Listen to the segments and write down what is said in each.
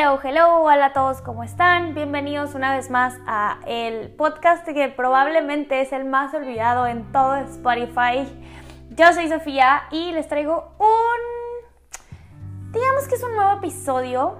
Hello, hello, hola a todos, ¿cómo están? Bienvenidos una vez más a el podcast que probablemente es el más olvidado en todo Spotify. Yo soy Sofía y les traigo un, digamos que es un nuevo episodio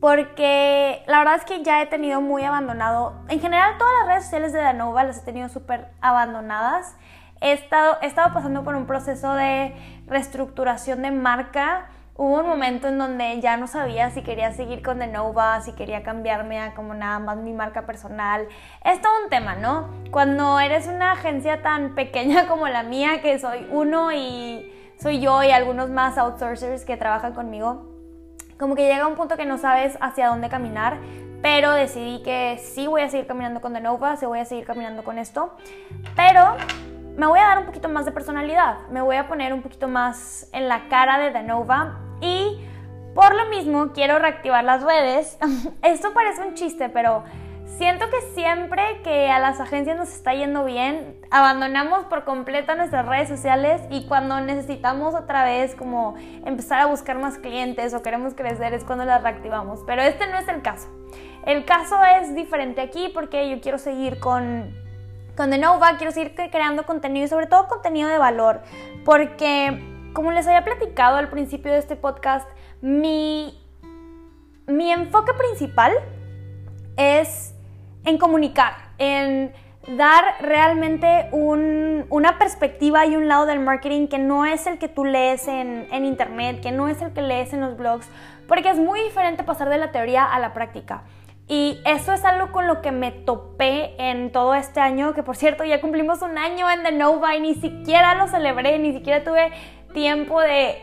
porque la verdad es que ya he tenido muy abandonado, en general todas las redes sociales de Danova las he tenido súper abandonadas. He estado, he estado pasando por un proceso de reestructuración de marca hubo un momento en donde ya no sabía si quería seguir con The Nova, si quería cambiarme a como nada más mi marca personal. Es todo un tema, ¿no? Cuando eres una agencia tan pequeña como la mía, que soy uno y soy yo y algunos más outsourcers que trabajan conmigo, como que llega un punto que no sabes hacia dónde caminar, pero decidí que sí voy a seguir caminando con The Nova, sí voy a seguir caminando con esto, pero me voy a dar un poquito más de personalidad, me voy a poner un poquito más en la cara de The Nova y por lo mismo quiero reactivar las redes. Esto parece un chiste, pero siento que siempre que a las agencias nos está yendo bien, abandonamos por completo nuestras redes sociales y cuando necesitamos otra vez como empezar a buscar más clientes o queremos crecer es cuando las reactivamos. Pero este no es el caso. El caso es diferente aquí porque yo quiero seguir con, con The Nova, quiero seguir creando contenido y sobre todo contenido de valor porque como les había platicado al principio de este podcast, mi, mi enfoque principal es en comunicar, en dar realmente una perspectiva y un lado del marketing que no es el que tú lees en, en, internet, que no es el que lees en los blogs, porque es muy diferente pasar de la teoría a la práctica. Y eso es algo con lo que me topé en todo este año, que por cierto ya cumplimos un año en The Nova y ni siquiera lo celebré, ni siquiera tuve tiempo de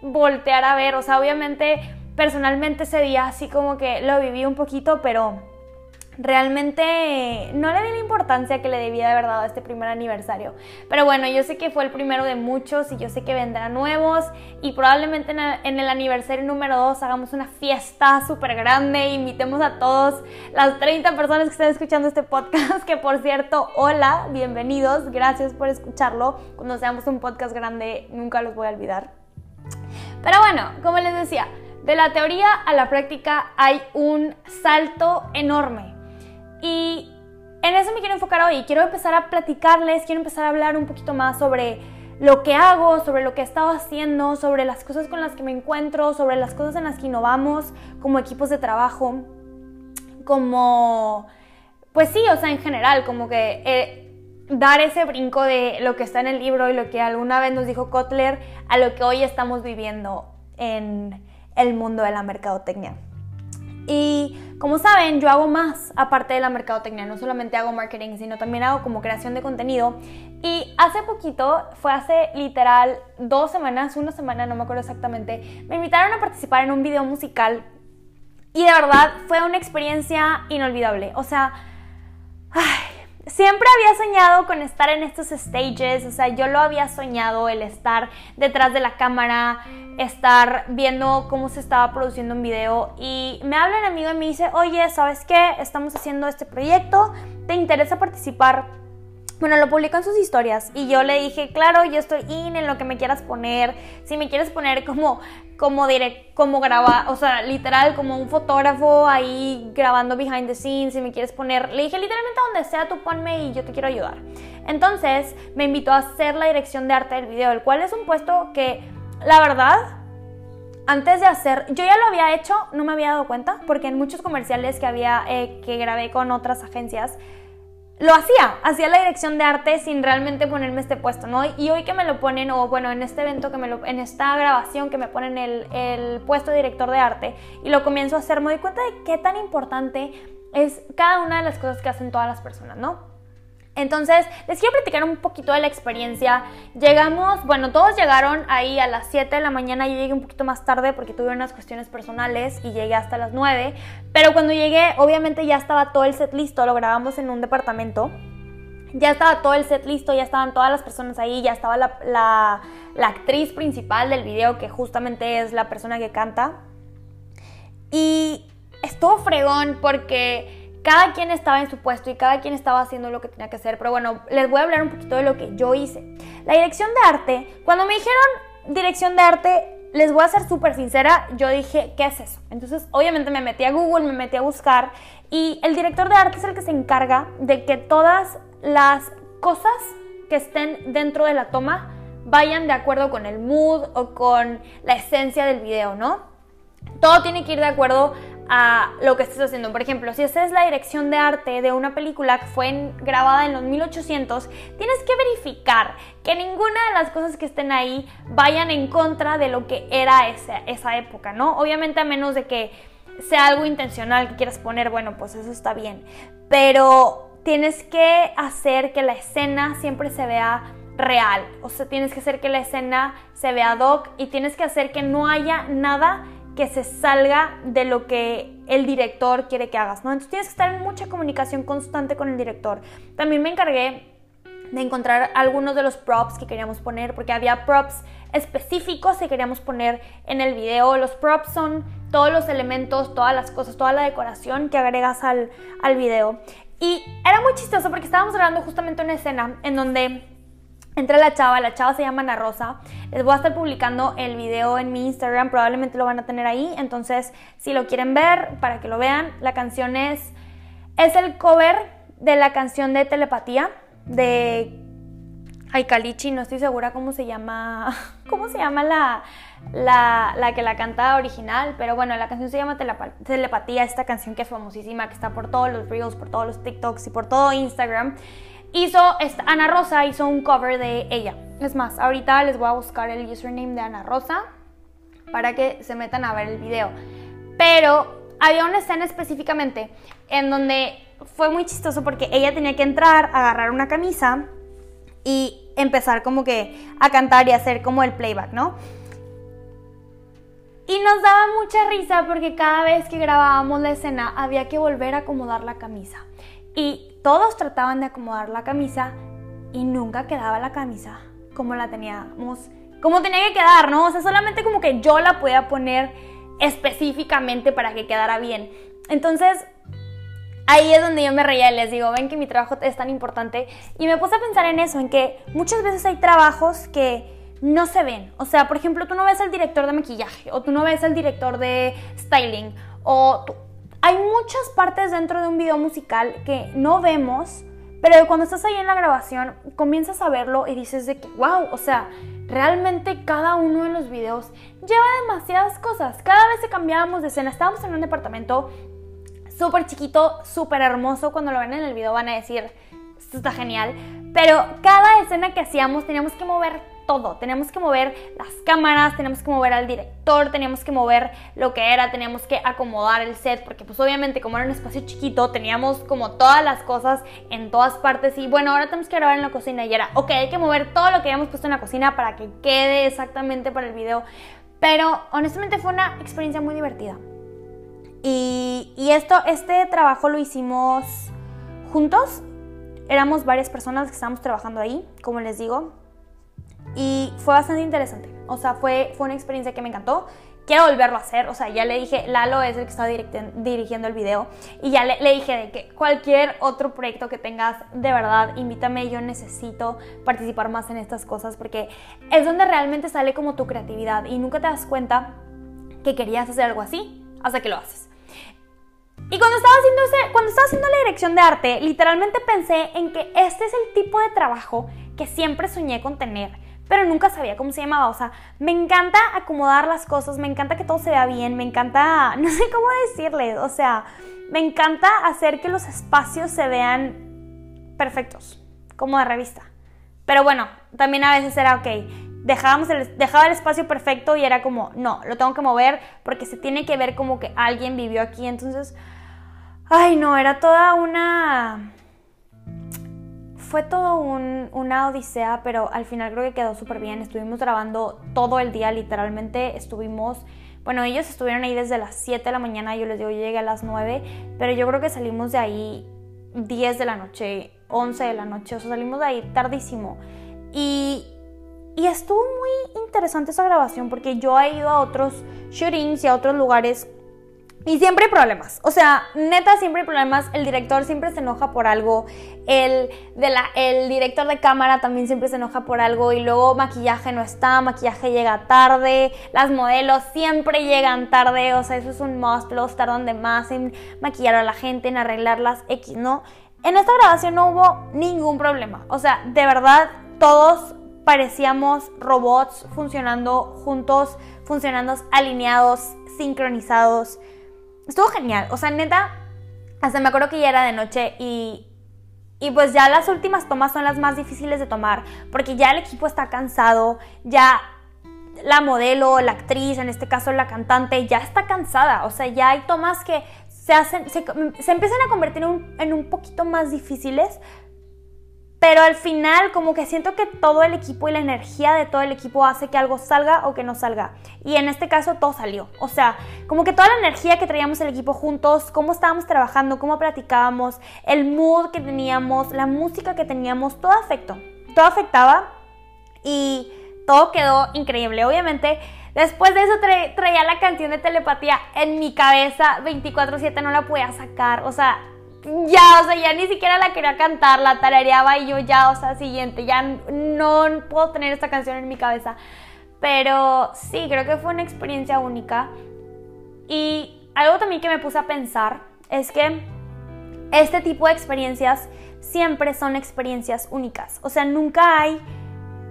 voltear a ver, o sea, obviamente personalmente ese día así como que lo viví un poquito, pero realmente no le di la importancia que le debía de haber dado a este primer aniversario. Pero bueno, yo sé que fue el primero de muchos y yo sé que vendrán nuevos y probablemente en el aniversario número 2 hagamos una fiesta súper grande, invitemos a todos las 30 personas que estén escuchando este podcast, que por cierto, hola, bienvenidos, gracias por escucharlo. Cuando seamos un podcast grande, nunca los voy a olvidar. Pero bueno, como les decía, de la teoría a la práctica hay un salto enorme. Y en eso me quiero enfocar hoy. Quiero empezar a platicarles, quiero empezar a hablar un poquito más sobre lo que hago, sobre lo que he estado haciendo, sobre las cosas con las que me encuentro, sobre las cosas en las que innovamos como equipos de trabajo, como, pues sí, o sea, en general, como que eh, dar ese brinco de lo que está en el libro y lo que alguna vez nos dijo Kotler a lo que hoy estamos viviendo en el mundo de la mercadotecnia. Y como saben, yo hago más aparte de la mercadotecnia, no solamente hago marketing, sino también hago como creación de contenido. Y hace poquito, fue hace literal dos semanas, una semana, no me acuerdo exactamente, me invitaron a participar en un video musical y de verdad fue una experiencia inolvidable. O sea, ay, siempre había soñado con estar en estos stages, o sea, yo lo había soñado, el estar detrás de la cámara, estar viendo cómo se estaba produciendo un video y me habla un amigo y me dice, oye, ¿sabes qué? Estamos haciendo este proyecto, ¿te interesa participar? Bueno, lo publicó en sus historias y yo le dije, claro, yo estoy in en lo que me quieras poner. Si me quieres poner como, como direct, como grabar, o sea, literal, como un fotógrafo ahí grabando behind the scenes, si me quieres poner, le dije literalmente donde sea, tú ponme y yo te quiero ayudar. Entonces me invitó a hacer la dirección de arte del video, el cual es un puesto que, la verdad, antes de hacer, yo ya lo había hecho, no me había dado cuenta, porque en muchos comerciales que había, eh, que grabé con otras agencias, lo hacía, hacía la dirección de arte sin realmente ponerme este puesto, ¿no? Y hoy que me lo ponen, o bueno, en este evento, que me lo, en esta grabación que me ponen el, el puesto de director de arte y lo comienzo a hacer, me doy cuenta de qué tan importante es cada una de las cosas que hacen todas las personas, ¿no? Entonces, les quiero platicar un poquito de la experiencia. Llegamos, bueno, todos llegaron ahí a las 7 de la mañana, yo llegué un poquito más tarde porque tuve unas cuestiones personales y llegué hasta las 9, pero cuando llegué, obviamente ya estaba todo el set listo, lo grabamos en un departamento. Ya estaba todo el set listo, ya estaban todas las personas ahí, ya estaba la, la actriz principal del video, que justamente es la persona que canta. Y estuvo fregón porque cada quien estaba en su puesto y cada quien estaba haciendo lo que tenía que hacer. Pero bueno, les voy a hablar un poquito de lo que yo hice. La dirección de arte, cuando me dijeron dirección de arte, les voy a ser súper sincera, yo dije, ¿qué es eso? Entonces, obviamente me metí a Google, me metí a buscar y el director de arte es el que se encarga de que todas las cosas que estén dentro de la toma vayan de acuerdo con el mood o con la esencia del video, ¿no? Todo tiene que ir de acuerdo a lo que estés haciendo. Por ejemplo, si esa es la dirección de arte de una película que fue grabada en los 1800, tienes que verificar que ninguna de las cosas que estén ahí vayan en contra de lo que era esa, esa época, ¿no? Obviamente a menos de que sea algo intencional que quieras poner, bueno, pues eso está bien. Pero tienes que hacer que la escena siempre se vea real. O sea, tienes que hacer que la escena se vea doc y tienes que hacer que no haya nada que se salga de lo que el director quiere que hagas, ¿no? Entonces tienes que estar en mucha comunicación constante con el director. También me encargué de encontrar algunos de los props que queríamos poner, porque había props específicos que queríamos poner en el video. Los props son todos los elementos, todas las cosas, toda la decoración que agregas al, al video. Y era muy chistoso porque estábamos grabando justamente una escena en donde Entra la chava, la chava se llama Ana Rosa. Les voy a estar publicando el video en mi Instagram, probablemente lo van a tener ahí. Entonces, si lo quieren ver, para que lo vean, la canción es. Es el cover de la canción de Telepatía de. Ay, Calichi, no estoy segura cómo se llama. ¿Cómo se llama la, la, la, que la canta original? Pero bueno, la canción se llama Telepatía, esta canción que es famosísima, que está por todos los Reels, por todos los TikToks y por todo Instagram hizo, Ana Rosa hizo un cover de ella. Es más, ahorita les voy a buscar el username de Ana Rosa para que se metan a ver el video. Pero había una escena específicamente en donde fue muy chistoso porque ella tenía que entrar, agarrar una camisa y empezar como que a cantar y hacer como el playback, ¿no? Y nos daba mucha risa porque cada vez que grabábamos la escena había que volver a acomodar la camisa. Y todos trataban de acomodar la camisa y nunca quedaba la camisa como la teníamos, como tenía que quedar, ¿no? O sea, solamente como que yo la podía poner específicamente para que quedara bien. Entonces, ahí es donde yo me reía y les digo, ven que mi trabajo es tan importante. Y me puse a pensar en eso, en que muchas veces hay trabajos que no se ven. O sea, por ejemplo, tú no ves al director de maquillaje, o tú no ves al director de styling, o hay muchas partes dentro de un video musical que no vemos, pero cuando estás ahí en la grabación comienzas a verlo y dices de que, wow, o sea, realmente cada uno de los videos lleva demasiadas cosas. Cada vez que cambiábamos de escena, estábamos en un departamento súper chiquito, súper hermoso. Cuando lo ven en el video van a decir, esto está genial. Pero cada escena que hacíamos teníamos que mover todo. Teníamos que mover las cámaras, teníamos que mover al director, teníamos que mover lo que era, teníamos que acomodar el set, porque pues obviamente como era un espacio chiquito, teníamos como todas las cosas en todas partes y bueno, ahora tenemos que grabar en la cocina y era, ok, hay que mover todo lo que habíamos puesto en la cocina para que quede exactamente para el video. Pero honestamente fue una experiencia muy divertida. Y, y esto, este trabajo lo hicimos juntos. Éramos varias personas que estábamos trabajando ahí, como les digo. Y fue bastante interesante. O sea, fue, fue una experiencia que me encantó. Quiero volverlo a hacer. O sea, ya le dije, Lalo es el que está dirigiendo el video. Y ya le, le, dije de que cualquier otro proyecto que tengas, de verdad, invítame. Yo necesito participar más en estas cosas porque es donde realmente sale como tu creatividad. Y nunca te das cuenta que querías hacer algo así hasta que lo haces. Y cuando estaba haciendo ese, cuando estaba haciendo la dirección de arte, literalmente pensé en que este es el tipo de trabajo que siempre soñé con tener pero nunca sabía cómo se llamaba. O sea, me encanta acomodar las cosas, me encanta que todo se vea bien, me encanta, no sé cómo decirle, o sea, me encanta hacer que los espacios se vean perfectos, como de revista. Pero bueno, también a veces era, ok, dejábamos el, dejaba el espacio perfecto y era como, no, lo tengo que mover porque se tiene que ver como que alguien vivió aquí. Entonces, ay no, era toda una fue todo una odisea, pero al final creo que quedó súper bien. Estuvimos grabando todo el día, literalmente estuvimos, bueno, ellos estuvieron ahí desde las 7 de la mañana, yo les digo, yo llegué a las 9, pero yo creo que salimos de ahí 10 de la noche, 11 de la noche, o sea, salimos de ahí tardísimo. Y, y estuvo muy interesante esa grabación porque yo he ido a otros shootings y a otros lugares Y siempre hay problemas. O sea, neta, siempre hay problemas. El director siempre se enoja por algo. El, de la, el director de cámara también siempre se enoja por algo. Y luego maquillaje no está, maquillaje llega tarde. Las modelos siempre llegan tarde. O sea, eso es un must. Los tardan de más en maquillar a la gente, en arreglar las X, ¿no? En esta grabación no hubo ningún problema. O sea, de verdad, todos parecíamos robots funcionando juntos, funcionando alineados, sincronizados. Estuvo genial. O sea, neta, hasta me acuerdo que ya era de noche y, y pues ya las últimas tomas son las más difíciles de tomar porque ya el equipo está cansado, ya la modelo, la actriz, en este caso la cantante, ya está cansada. O sea, ya hay tomas que se, hacen, se, empiezan a convertir en un poquito más difíciles pero al final como que siento que todo el equipo y la energía de todo el equipo hace que algo salga o que no salga. Y en este caso todo salió. O sea, como que toda la energía que traíamos el equipo juntos, cómo estábamos trabajando, cómo platicábamos, el mood que teníamos, la música que teníamos, todo afectó. Todo afectaba y todo quedó increíble. Obviamente, después de eso traía la canción de telepatía en mi cabeza 24/7, no la podía sacar. O sea, ya, o sea, ya ni siquiera la quería cantar, la tarareaba y yo ya, o sea, siguiente, ya no puedo tener esta canción en mi cabeza. Pero sí, creo que fue una experiencia única. Y algo también que me puse a pensar es que este tipo de experiencias siempre son experiencias únicas. O sea, nunca hay,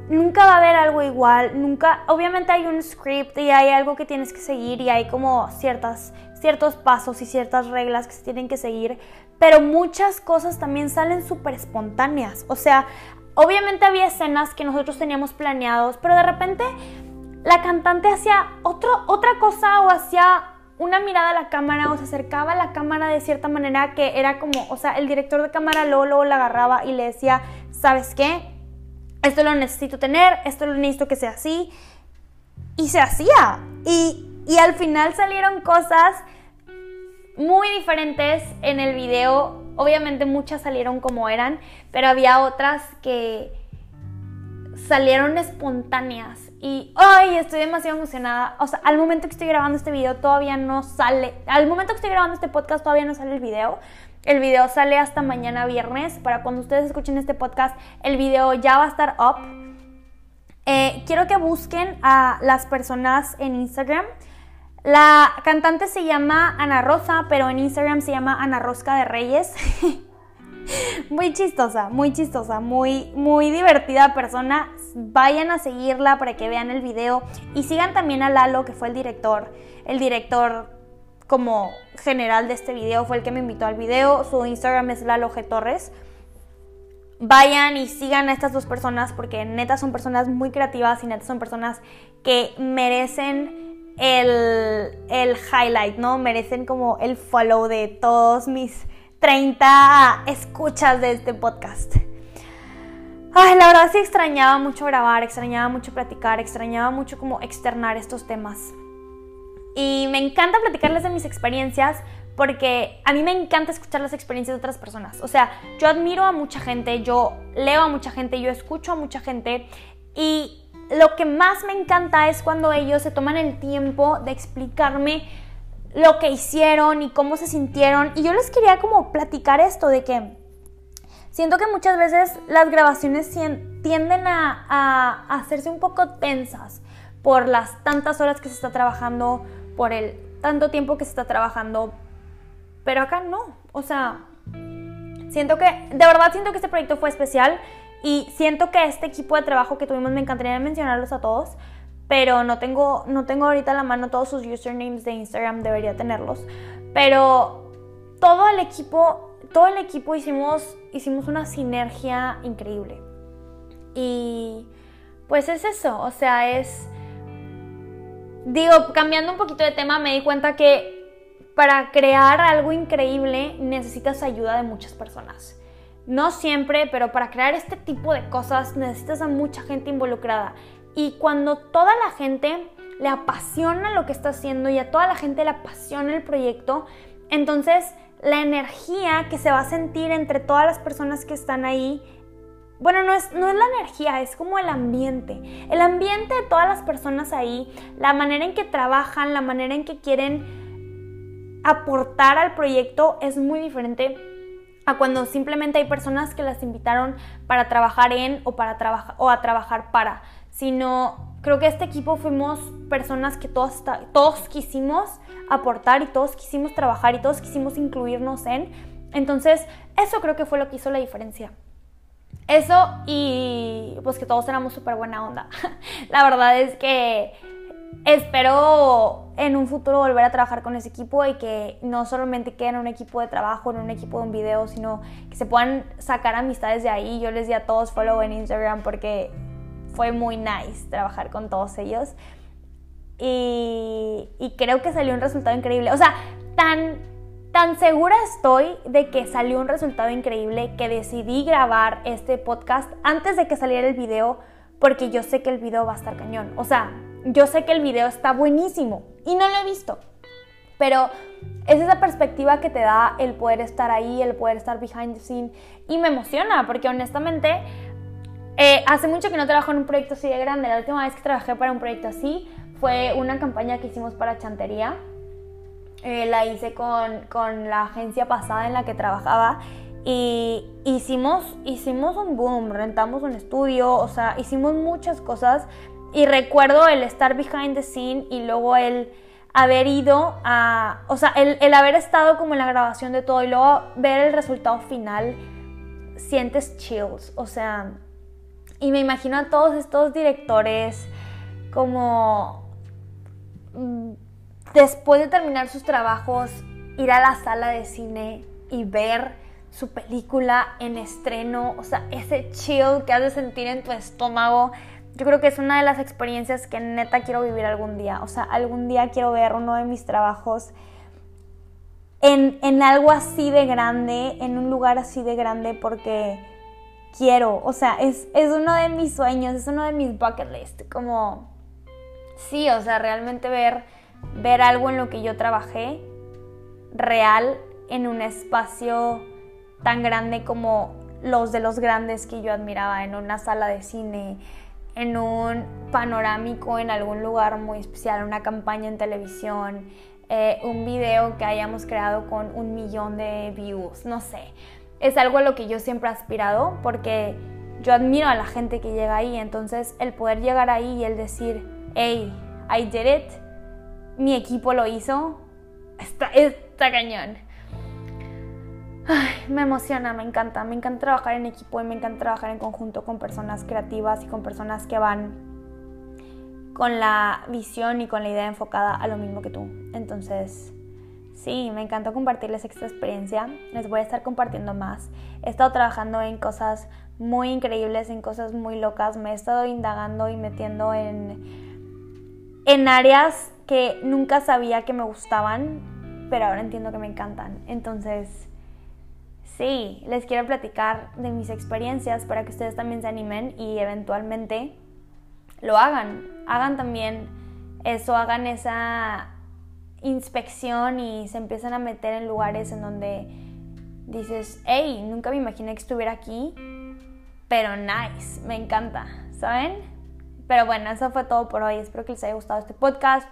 nunca va a haber algo igual, nunca, obviamente hay un script y hay algo que tienes que seguir y hay como ciertas, ciertos pasos y ciertas reglas que se tienen que seguir, pero muchas cosas también salen súper espontáneas. O sea, obviamente había escenas que nosotros teníamos planeados, pero de repente la cantante hacía otro, otra cosa o hacía una mirada a la cámara o se acercaba a la cámara de cierta manera que era como, o sea, el director de cámara luego, luego la agarraba y le decía, ¿sabes qué? Esto lo necesito tener, esto lo necesito que sea así. Y se hacía. Y, y al final salieron cosas muy diferentes en el video. Obviamente muchas salieron como eran, pero había otras que salieron espontáneas. Y, ay, estoy demasiado emocionada. O sea, al momento que estoy grabando este video todavía no sale. Al momento que estoy grabando este podcast todavía no sale el video. El video sale hasta mañana viernes. Para cuando ustedes escuchen este podcast, el video ya va a estar up. Eh, quiero que busquen a las personas en Instagram. La cantante se llama Ana Rosa, pero en Instagram se llama Ana Rosca de Reyes. muy chistosa, muy chistosa, muy, muy divertida persona. Vayan a seguirla para que vean el video y sigan también a Lalo, que fue el director. El director como general de este video fue el que me invitó al video. Su Instagram es Lalo G. Torres. Vayan y sigan a estas dos personas porque neta son personas muy creativas y neta son personas que merecen el, el highlight, ¿no? Merecen como el follow de todos mis 30 escuchas de este podcast. Ay, la verdad sí extrañaba mucho grabar, extrañaba mucho platicar, extrañaba mucho como externar estos temas. Y me encanta platicarles de mis experiencias porque a mí me encanta escuchar las experiencias de otras personas. O sea, yo admiro a mucha gente, yo leo a mucha gente, yo escucho a mucha gente y lo que más me encanta es cuando ellos se toman el tiempo de explicarme lo que hicieron y cómo se sintieron. Y yo les quería como platicar esto de que siento que muchas veces las grabaciones tienden a, hacerse un poco tensas por las tantas horas que se está trabajando, por el tanto tiempo que se está trabajando. Pero acá no. O sea, siento que, de verdad siento que este proyecto fue especial y siento que este equipo de trabajo que tuvimos me encantaría mencionarlos a todos, pero no tengo, no tengo ahorita a la mano todos sus usernames de Instagram, debería tenerlos. Pero todo el equipo, todo el equipo hicimos, hicimos una sinergia increíble. Y pues es eso, o sea, es... Digo, cambiando un poquito de tema, me di cuenta que para crear algo increíble necesitas ayuda de muchas personas. No siempre, pero para crear este tipo de cosas necesitas a mucha gente involucrada. Y cuando toda la gente le apasiona lo que está haciendo y a toda la gente le apasiona el proyecto, entonces la energía que se va a sentir entre todas las personas que están ahí, bueno, no es, no es la energía, es como el ambiente. El ambiente de todas las personas ahí, la manera en que trabajan, la manera en que quieren aportar al proyecto es muy diferente a cuando simplemente hay personas que las invitaron para trabajar en o para trabajar o a trabajar para, sino creo que este equipo fuimos personas que todos, todos quisimos aportar y todos quisimos trabajar y todos quisimos incluirnos en. Entonces, eso creo que fue lo que hizo la diferencia. Eso y pues que todos éramos súper buena onda. la verdad es que espero en un futuro volver a trabajar con ese equipo y que no solamente queden un equipo de trabajo, en un equipo de un video, sino que se puedan sacar amistades de ahí. Yo les di a todos follow en Instagram porque fue muy nice trabajar con todos ellos. Y, y creo que salió un resultado increíble. O sea, tan, tan segura estoy de que salió un resultado increíble que decidí grabar este podcast antes de que saliera el video porque yo sé que el video va a estar cañón. O sea, yo sé que el video está buenísimo y no lo he visto. Pero es esa perspectiva que te da el poder estar ahí, el poder estar behind the scene. Y me emociona porque honestamente eh, hace mucho que no trabajo en un proyecto así de grande. La última vez que trabajé para un proyecto así fue una campaña que hicimos para Chantería. Eh, la hice con, con la agencia pasada en la que trabajaba y hicimos, hicimos un boom, rentamos un estudio, o sea, hicimos muchas cosas y recuerdo el estar behind the scene y luego el haber ido a, o sea, el, haber estado como en la grabación de todo y luego ver el resultado final, sientes chills, o sea, y me imagino a todos estos directores como mm, después de terminar sus trabajos, ir a la sala de cine y ver su película en estreno, o sea, ese chill que has de sentir en tu estómago yo creo que es una de las experiencias que neta quiero vivir algún día. O sea, algún día quiero ver uno de mis trabajos en, en algo así de grande, en un lugar así de grande, porque quiero. O sea, es, es uno de mis sueños, es uno de mis bucket list. Como, sí, o sea, realmente ver, ver algo en lo que yo trabajé real en un espacio tan grande como los de los grandes que yo admiraba, en una sala de cine, en un panorámico en algún lugar muy especial, una campaña en televisión, eh, un video que hayamos creado con un millón de views, no sé. Es algo a lo que yo siempre he aspirado porque yo admiro a la gente que llega ahí, entonces el poder llegar ahí y el decir, hey, I did it, mi equipo lo hizo, está, está cañón. Ay, me emociona, me encanta. Me encanta trabajar en equipo y me encanta trabajar en conjunto con personas creativas y con personas que van con la visión y con la idea enfocada a lo mismo que tú. Entonces, sí, me encanta compartirles esta experiencia. Les voy a estar compartiendo más. He estado trabajando en cosas muy increíbles, en cosas muy locas. Me he estado indagando y metiendo en, en áreas que nunca sabía que me gustaban, pero ahora entiendo que me encantan. Entonces, Sí, les quiero platicar de mis experiencias para que ustedes también se animen y eventualmente lo hagan. Hagan también eso, hagan esa inspección y se empiezan a meter en lugares en donde dices, hey, nunca me imaginé que estuviera aquí, pero nice, me encanta, ¿saben? Pero bueno, eso fue todo por hoy. Espero que les haya gustado este podcast.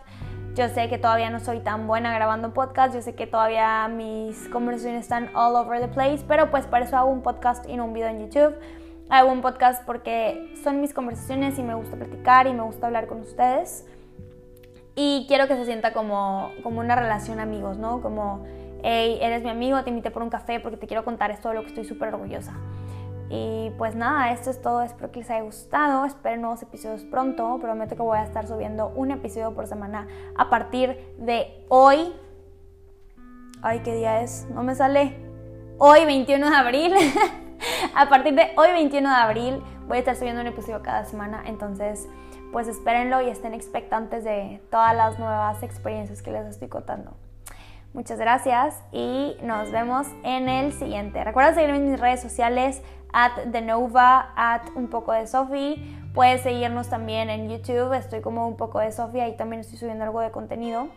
Yo sé que todavía no soy tan buena grabando podcast, yo sé que todavía mis conversaciones están all over the place, pero pues por eso hago un podcast y no un video en YouTube. Hago un podcast porque son mis conversaciones y me gusta platicar y me gusta hablar con ustedes. Y quiero que se sienta como, como una relación amigos, ¿no? Como, hey, eres mi amigo, te invité por un café porque te quiero contar esto de lo que estoy súper orgullosa. Y pues nada, esto es todo. Espero que les haya gustado. Espero nuevos episodios pronto. Prometo que voy a estar subiendo un episodio por semana a partir de hoy. Ay, ¿qué día es? No me sale. Hoy, 21 de abril. a partir de hoy, 21 de abril, voy a estar subiendo un episodio cada semana. Entonces, pues espérenlo y estén expectantes de todas las nuevas experiencias que les estoy contando. Muchas gracias y nos vemos en el siguiente. Recuerda seguirme en mis redes sociales at Denova, at un poco de Sofi. Puedes seguirnos también en YouTube, estoy como un poco de Sofi, ahí también estoy subiendo algo de contenido.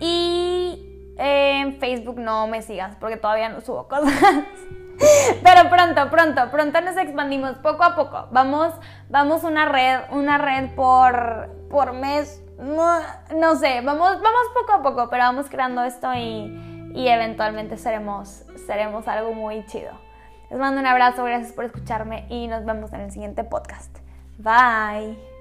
Y en Facebook no me sigas porque todavía no subo cosas. Pero pronto, pronto, pronto nos expandimos poco a poco. Vamos, vamos una red, una red por, por mes no, sé, vamos, vamos poco a poco, pero vamos creando esto y, y eventualmente seremos, seremos algo muy chido. Les mando un abrazo, gracias por escucharme y nos vemos en el siguiente podcast. Bye.